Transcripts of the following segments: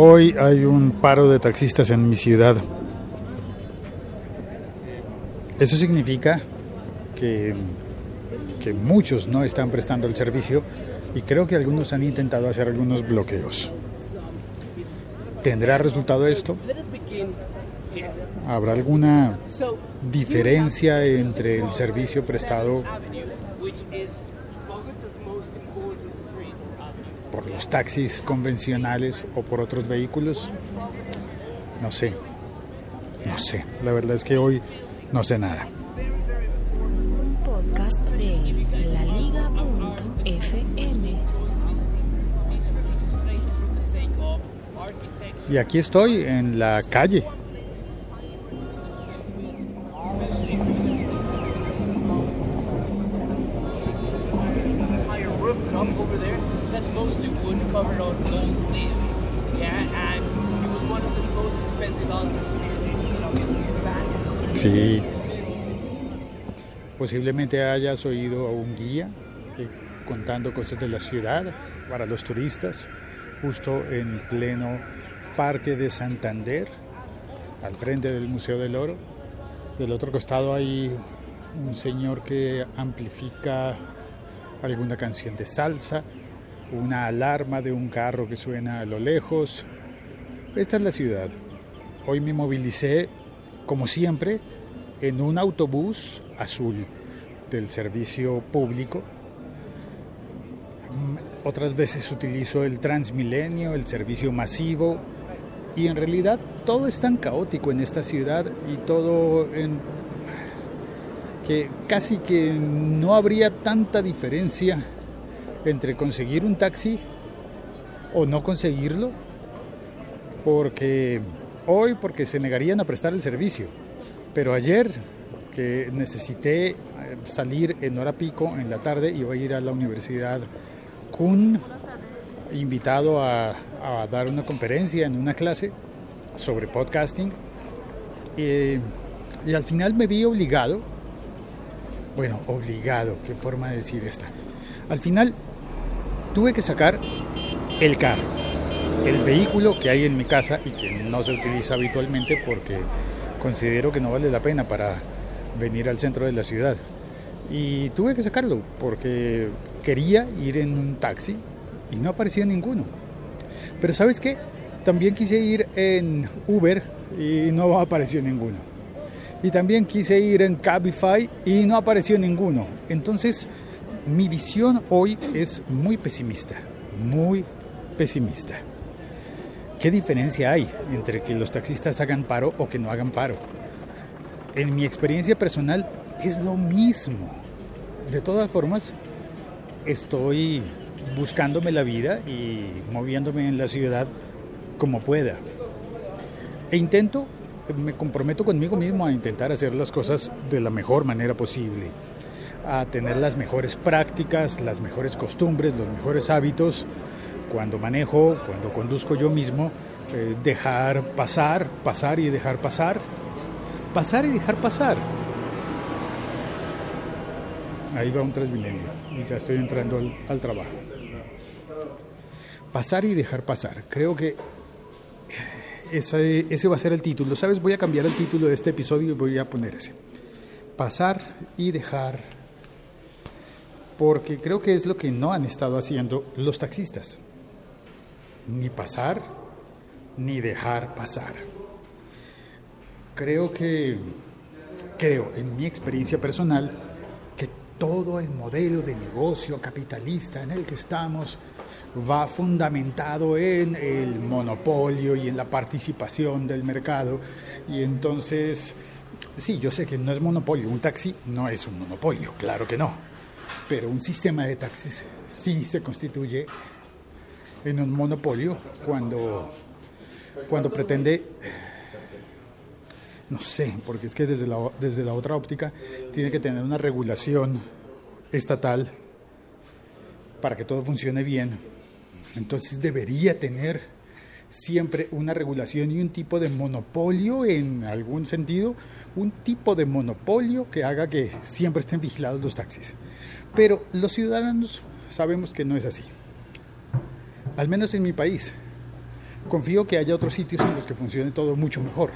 Hoy hay un paro de taxistas en mi ciudad. Eso significa que, que muchos no están prestando el servicio y creo que algunos han intentado hacer algunos bloqueos. ¿Tendrá resultado esto? ¿Habrá alguna diferencia entre el servicio prestado los taxis convencionales o por otros vehículos? No sé, no sé. La verdad es que hoy no sé nada. podcast de laliga.fm. Y aquí estoy en la calle. Posiblemente hayas oído a un guía eh, contando cosas de la ciudad para los turistas, justo en pleno Parque de Santander, al frente del Museo del Oro. Del otro costado hay un señor que amplifica alguna canción de salsa, una alarma de un carro que suena a lo lejos. Esta es la ciudad. Hoy me movilicé, como siempre, en un autobús azul del servicio público. Otras veces utilizo el Transmilenio, el servicio masivo, y en realidad todo es tan caótico en esta ciudad y todo en que casi que no habría tanta diferencia entre conseguir un taxi o no conseguirlo, porque hoy porque se negarían a prestar el servicio, pero ayer necesité eh, salir en hora pico en la tarde iba a ir a la universidad Kuhn invitado a, a dar una conferencia en una clase sobre podcasting eh, y al final me vi obligado bueno, obligado, qué forma de decir esta. Al final tuve que sacar el carro, el vehículo que hay en mi casa y que no se utiliza habitualmente porque considero que no vale la pena para venir al centro de la ciudad. Y tuve que sacarlo porque quería ir en un taxi y no aparecía ninguno. Pero ¿sabes qué? También quise ir en Uber y no apareció ninguno y también quise ir en Cabify y no apareció ninguno. Entonces, mi visión hoy es muy pesimista, muy pesimista. ¿Qué diferencia hay entre que los taxistas hagan paro o que no hagan paro? En mi experiencia personal es lo mismo. De todas formas, estoy buscándome la vida y moviéndome en la ciudad como pueda. E intento me comprometo conmigo mismo a intentar hacer las cosas de la mejor manera posible, a tener las mejores prácticas, las mejores costumbres, los mejores hábitos. Cuando manejo, cuando conduzco yo mismo, eh, dejar pasar, pasar y dejar pasar, pasar y dejar pasar. Ahí va un Transmilenio y ya estoy entrando al, al trabajo. Pasar y dejar pasar. Creo que ese, ese, va a ser el título. ¿Sabes? Voy a cambiar el título de este episodio y voy a poner ese. Pasar y dejar. Porque creo que es lo que no han estado haciendo los taxistas. Ni pasar, ni dejar pasar. Creo que, creo, en mi experiencia personal, que todo el modelo de negocio capitalista en el que estamos va fundamentado en el monopolio y en la participación del mercado. Y entonces, sí, yo sé que no es monopolio, un taxi no es un monopolio, claro que no, pero un sistema de taxis sí se constituye en un monopolio cuando, cuando pretende, no sé, porque es que desde la, desde la otra óptica tiene que tener una regulación estatal para que todo funcione bien entonces debería tener siempre una regulación y un tipo de monopolio en algún sentido, un tipo de monopolio que haga que siempre estén vigilados los taxis. Pero los ciudadanos sabemos que no es así. Al menos en mi país. Confío que haya otros sitios en los que funcione todo mucho mejor.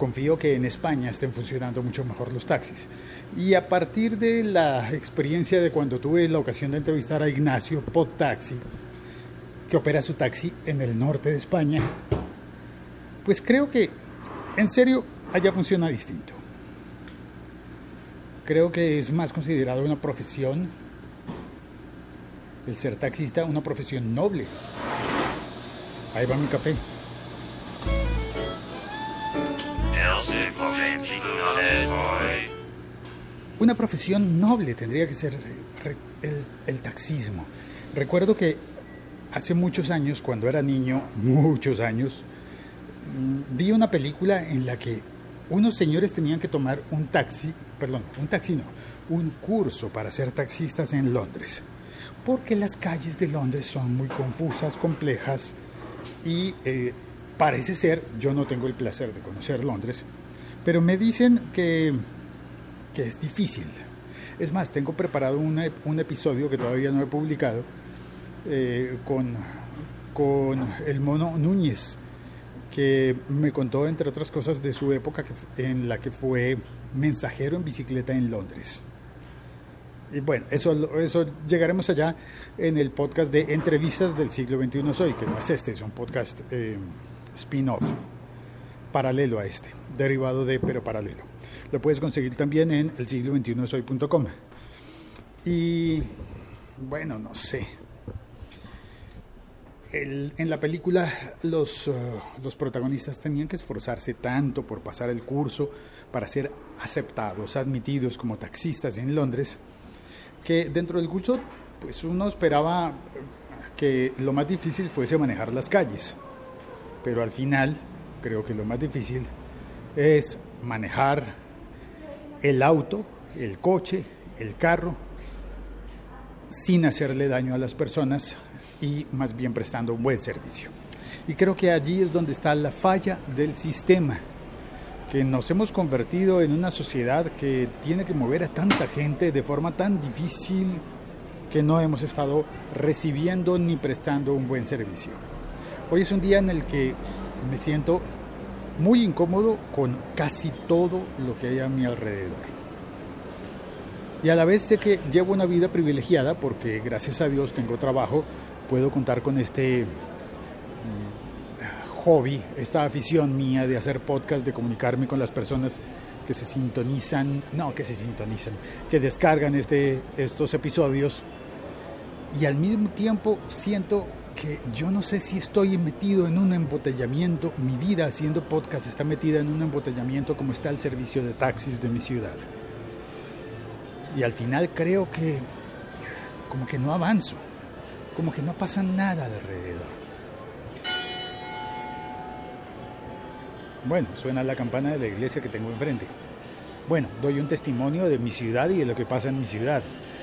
Confío que en España estén funcionando mucho mejor los taxis. Y a partir de la experiencia de cuando tuve la ocasión de entrevistar a Ignacio Pod Taxi, que opera su taxi en el norte de España, pues creo que en serio allá funciona distinto. Creo que es más considerado una profesión, el ser taxista, una profesión noble. Ahí va mi café. Una profesión noble tendría que ser el, el, taxismo. Recuerdo que hace muchos años, cuando era niño, muchos años, mm, vi una película en la que unos señores tenían que tomar un taxi, perdón, un taxi no, un curso para ser taxistas en Londres. Porque las calles de Londres son muy confusas, complejas y eh, parece ser, yo no tengo el placer de conocer Londres, pero me dicen que, que es difícil. Es más, tengo preparado un, un episodio que todavía no he publicado eh, con, con el mono Núñez, que me contó, entre otras cosas, de su época en la que fue mensajero en bicicleta en Londres. Y bueno, eso, eso llegaremos allá en el podcast de entrevistas del siglo XXI Soy, que no es este, es un podcast eh, spin-off, paralelo a este, derivado de, pero paralelo. Lo puedes conseguir también en el siglo 21 soy.com. Y bueno, no sé. en la película los, uh, los protagonistas tenían que esforzarse tanto por pasar el curso para ser aceptados, admitidos como taxistas en Londres, que dentro del curso pues uno esperaba que lo más difícil fuese manejar las calles, pero al final creo que lo más difícil es manejar el auto, el coche, el carro, sin hacerle daño a las personas y más bien prestando un buen servicio. Y creo que allí es donde está la falla del sistema que nos hemos convertido en una sociedad que tiene que mover a tanta gente de forma tan difícil que no hemos estado recibiendo ni prestando un buen servicio. Hoy es un día en el que me siento muy incómodo con casi todo lo que hay a mi alrededor. Y a la vez sé que llevo una vida privilegiada porque gracias a Dios tengo trabajo, puedo contar con este hobby, esta afición mía de hacer podcast, de comunicarme con las personas que se sintonizan, no, que se sintonizan, que descargan este, estos episodios. Y al mismo tiempo siento que yo no sé si estoy metido en un embotellamiento, mi vida haciendo podcast está metida en un embotellamiento como está el servicio de taxis de mi ciudad. Y al final creo que como que no avanzo, como que no pasa nada alrededor. Bueno, suena la campana de la iglesia que tengo enfrente. Bueno, doy un testimonio de mi ciudad y de lo que pasa en mi ciudad,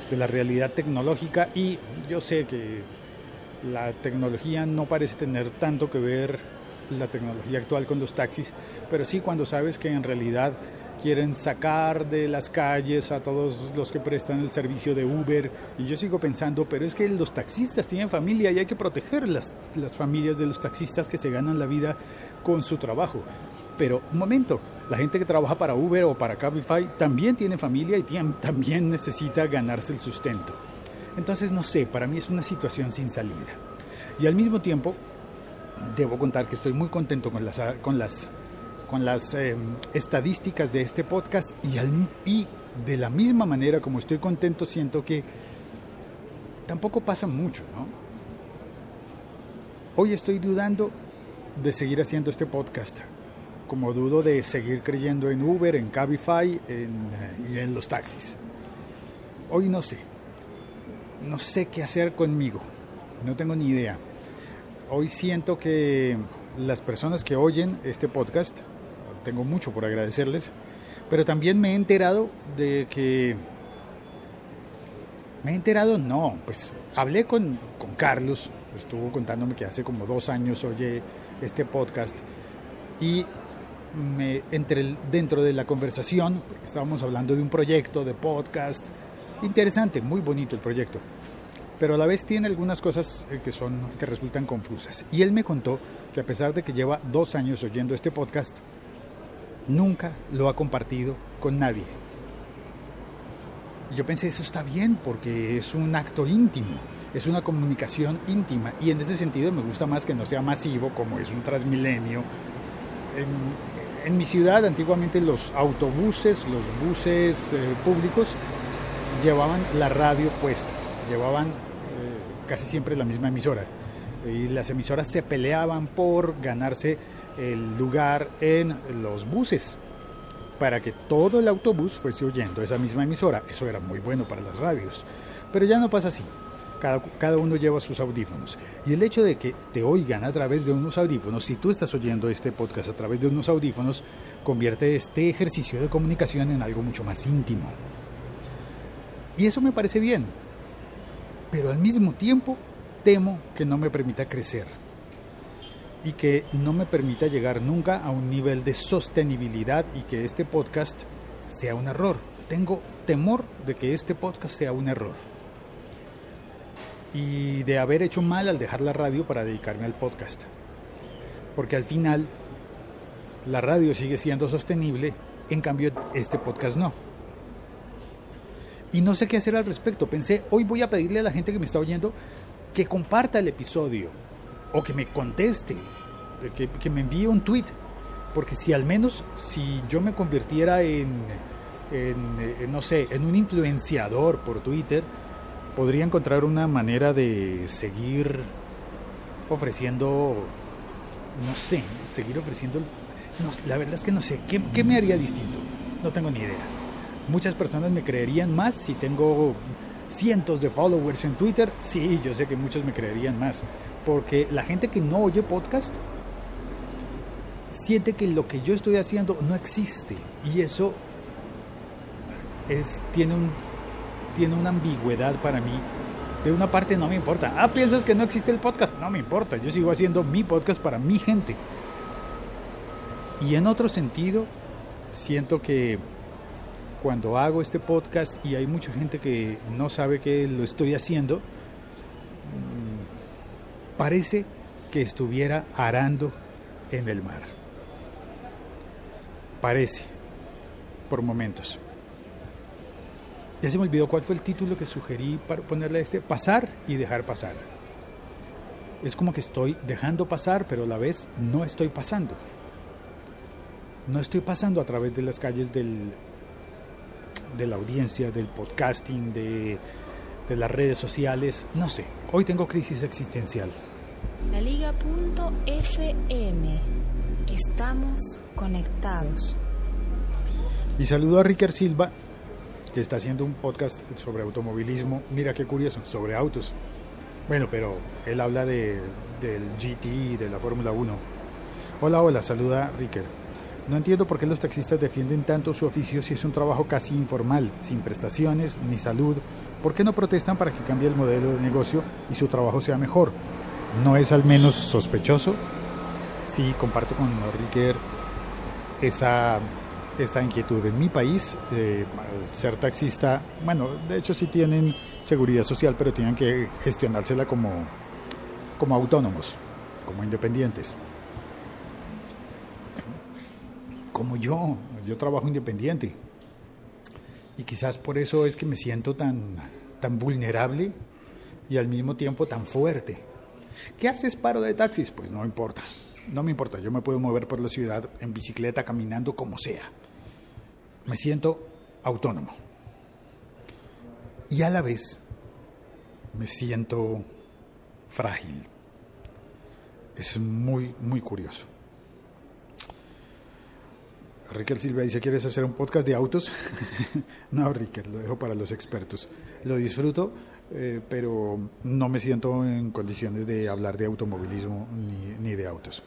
de la realidad tecnológica y yo sé que la tecnología no parece tener tanto que ver la tecnología actual con los taxis, pero sí cuando sabes que en realidad quieren sacar de las calles a todos los que prestan el servicio de Uber. Y yo sigo pensando, pero es que los taxistas tienen familia y hay que proteger las, las familias de los taxistas que se ganan la vida con su trabajo. Pero un momento, la gente que trabaja para Uber o para Cabify también tiene familia y también necesita ganarse el sustento. Entonces, no sé, para mí es una situación sin salida. Y al mismo tiempo, debo contar que estoy muy contento con las, con las con las em, estadísticas de este podcast y, y de la misma manera como estoy contento siento que tampoco pasa mucho, ¿no? Hoy estoy dudando de seguir haciendo este podcast, como dudo de seguir creyendo en Uber, en Cabify en, y en los taxis. Hoy no sé, no sé qué hacer conmigo, no tengo ni idea. Hoy siento que las personas que oyen este podcast tengo mucho por agradecerles, pero también me he enterado de que... Me he enterado, no, pues hablé con, con Carlos, estuvo contándome que hace como dos años oye este podcast y me, entre dentro de la conversación, estábamos hablando de un proyecto de podcast, interesante, muy bonito el proyecto. pero a la vez tiene algunas cosas eh, que, son, que resultan confusas. Y él me contó que a pesar de que lleva dos años oyendo este podcast, nunca lo ha compartido con nadie. Yo pensé, eso está bien porque es un acto íntimo, es una comunicación íntima y en ese sentido me gusta más que no sea masivo como es un transmilenio. En, en mi ciudad antiguamente los autobuses, los buses eh, públicos llevaban la radio puesta, llevaban casi siempre la misma emisora. Y las emisoras se peleaban por ganarse el lugar en los buses para que todo el autobús fuese oyendo esa misma emisora. Eso era muy bueno para las radios. Pero ya no pasa así. Cada, cada, uno lleva sus audífonos. Y el hecho de que te oigan a través de unos audífonos, si tú estás oyendo este podcast a través de unos audífonos, convierte este ejercicio de comunicación en algo mucho más íntimo. Y eso me parece bien, pero al mismo tiempo temo que no me permita crecer y que no me permita llegar nunca a un nivel de sostenibilidad y que este podcast sea un error. Tengo temor de que este podcast sea un error y de haber hecho mal al dejar la radio para dedicarme al podcast. Porque al final la radio sigue siendo sostenible, en cambio este podcast no y no sé qué hacer al respecto. Pensé, hoy voy a pedirle a la gente que me está oyendo que comparta el episodio o que me conteste, que, que me envíe un tweet. Porque si al menos si yo me convirtiera en, en, no sé, en un influenciador por Twitter, podría encontrar una manera de seguir ofreciendo, no sé, seguir ofreciendo... No, la verdad es que no sé, ¿qué, ¿qué me haría distinto? No tengo ni idea. Muchas personas me creerían más si tengo cientos de followers en Twitter. Sí, yo sé que muchos me creerían más. Porque la gente que no oye podcast siente que lo que yo estoy haciendo no existe. Y eso es, tiene, un, tiene una ambigüedad para mí. De una parte no me importa. Ah, piensas que no existe el podcast. No me importa. Yo sigo haciendo mi podcast para mi gente. Y en otro sentido, siento que cuando hago este podcast y hay mucha gente que no sabe que lo estoy haciendo, mm, parece que estuviera arando en el mar. Parece, por momentos. Ya se me olvidó cuál fue el título que sugerí para ponerle a este, pasar y dejar pasar. Es como que estoy dejando pasar, pero a la vez no estoy pasando. No estoy pasando a través de las calles del de la audiencia, del podcasting, de, de las redes sociales. No sé, hoy tengo crisis existencial. La Liga.fm. Estamos conectados. Y saludo a Ricker Silva, que está haciendo un podcast sobre automovilismo. Mira qué curioso, sobre autos. Bueno, pero él habla de, del GT y de la Fórmula 1. Hola, hola, saluda Ricker. No entiendo por qué los taxistas defienden tanto su oficio si es un trabajo casi informal, sin prestaciones ni salud. ¿Por qué no protestan para que cambie el modelo de negocio y su trabajo sea mejor? ¿No es al menos sospechoso? Sí, comparto con Ricker esa, esa inquietud. En mi país, eh, ser taxista, bueno, de hecho sí tienen seguridad social, pero tienen que gestionársela como, como autónomos, como independientes como yo, yo trabajo independiente. Y quizás por eso es que me siento tan, tan vulnerable y al mismo tiempo tan fuerte. ¿Qué haces paro de taxis? Pues no importa, no me importa, yo me puedo mover por la ciudad en bicicleta, caminando, como sea. Me siento autónomo. Y a la vez me siento frágil. Es muy, muy curioso. Ricker Silva dice, ¿quieres hacer un podcast de autos? no, Ricker, lo dejo para los expertos. Lo disfruto, eh, pero no me siento en condiciones de hablar de automovilismo ni, ni de autos.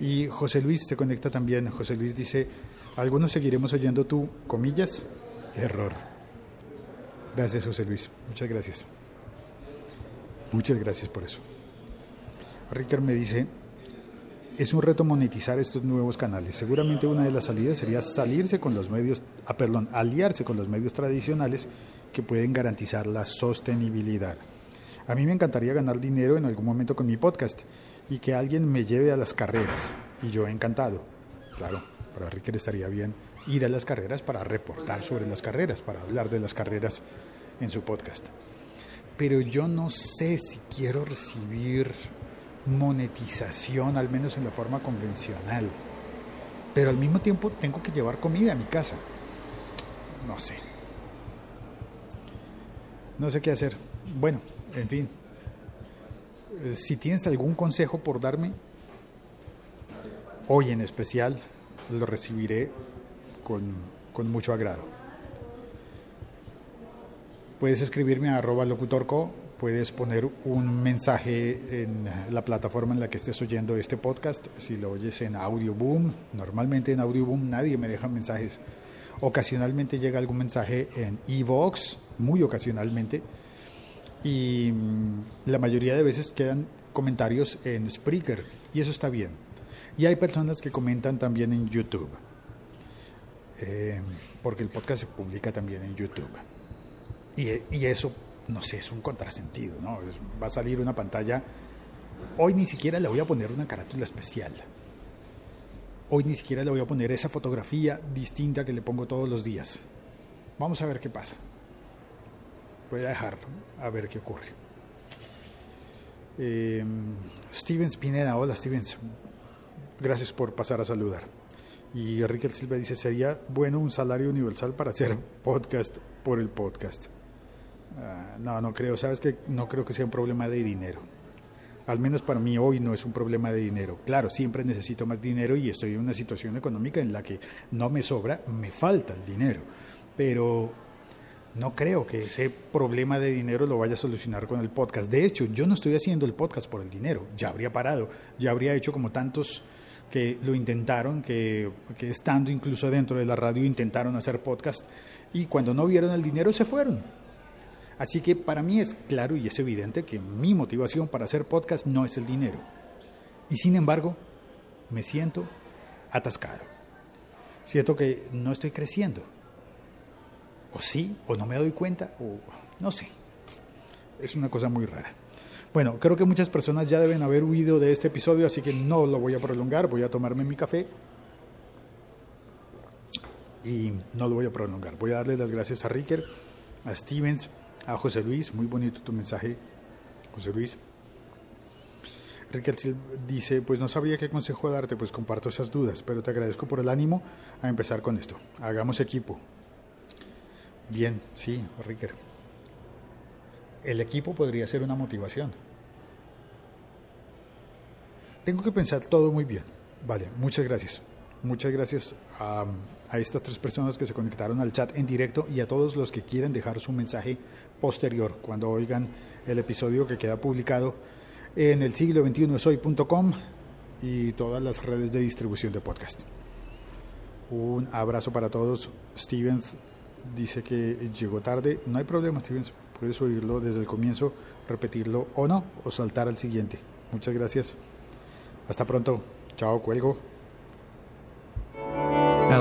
Y José Luis se conecta también. José Luis dice, algunos seguiremos oyendo tu, comillas, error. Gracias, José Luis. Muchas gracias. Muchas gracias por eso. Ricker me dice, es un reto monetizar estos nuevos canales. Seguramente una de las salidas sería salirse con los medios, ah, perdón, aliarse con los medios tradicionales que pueden garantizar la sostenibilidad. A mí me encantaría ganar dinero en algún momento con mi podcast y que alguien me lleve a las carreras. Y yo encantado. Claro, para Ricker estaría bien ir a las carreras para reportar sobre las carreras, para hablar de las carreras en su podcast. Pero yo no sé si quiero recibir monetización, al menos en la forma convencional. Pero al mismo tiempo tengo que llevar comida a mi casa. No sé. No sé qué hacer. Bueno, en fin. Eh, si tienes algún consejo por darme, hoy en especial, lo recibiré con, con mucho agrado. Puedes escribirme a arroba locutorco, puedes poner un mensaje en la plataforma en la que estés oyendo este podcast. Si lo oyes en Audioboom, normalmente en Audioboom nadie me deja mensajes. Ocasionalmente llega algún mensaje en Evox, muy ocasionalmente. Y mm, la mayoría de veces quedan comentarios en Spreaker, y eso está bien. Y hay personas que comentan también en YouTube, eh, porque el podcast se publica también en YouTube. Y, y eso, no sé, es un contrasentido, ¿no? Va a salir una pantalla. Hoy ni siquiera le voy a poner una carátula especial. Hoy ni siquiera le voy a poner esa fotografía distinta que le pongo todos los días. Vamos a ver qué pasa. Voy a dejarlo, a ver qué ocurre. Eh, Stevens Pineda, hola Stevens. Gracias por pasar a saludar. Y Enrique Silva dice, sería bueno un salario universal para hacer podcast por el podcast. Ah, no, no creo, sabes que no creo que sea un problema de dinero. Al menos para mí hoy no es un problema de dinero. Claro, siempre necesito más dinero y estoy en una situación económica en la que no me sobra, me falta el dinero. Pero no creo que ese problema de dinero lo vaya a solucionar con el podcast. De hecho, yo no estoy haciendo el podcast por el dinero. Ya habría parado, ya habría hecho como tantos que lo intentaron, que, que estando incluso dentro de la radio intentaron hacer podcast y cuando no vieron el dinero se fueron. Así que para mí es claro y es evidente que mi motivación para hacer podcast no es el dinero. Y sin embargo, me siento atascado. Siento que no estoy creciendo. O sí, o no me doy cuenta, o no sé. Es una cosa muy rara. Bueno, creo que muchas personas ya deben haber huido de este episodio, así que no lo voy a prolongar. Voy a tomarme mi café y no lo voy a prolongar. Voy a darle las gracias a Ricker, a Stevens, a José Luis. Muy bonito tu mensaje, José Luis. Sil- dice, pues no sabía qué consejo darte, pues comparto esas dudas, pero te agradezco por el ánimo a empezar con esto. Hagamos equipo. Bien, sí, Ricker. El equipo podría ser una motivación. Tengo que pensar todo muy bien. Vale, muchas gracias. Muchas gracias a, a estas tres personas que se conectaron al chat en directo y a todos los que quieren dejar su mensaje posterior cuando oigan el episodio que queda publicado en el siglo 21 soy.com y todas las redes de distribución de podcast. Un abrazo para todos. Stevens dice que llegó tarde. No hay problema, Stevens. Puedes oírlo desde el comienzo, repetirlo o no, o saltar al siguiente. Muchas gracias. Hasta pronto. Chao, cuelgo.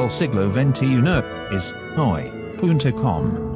El siglo XXI es hoy.com.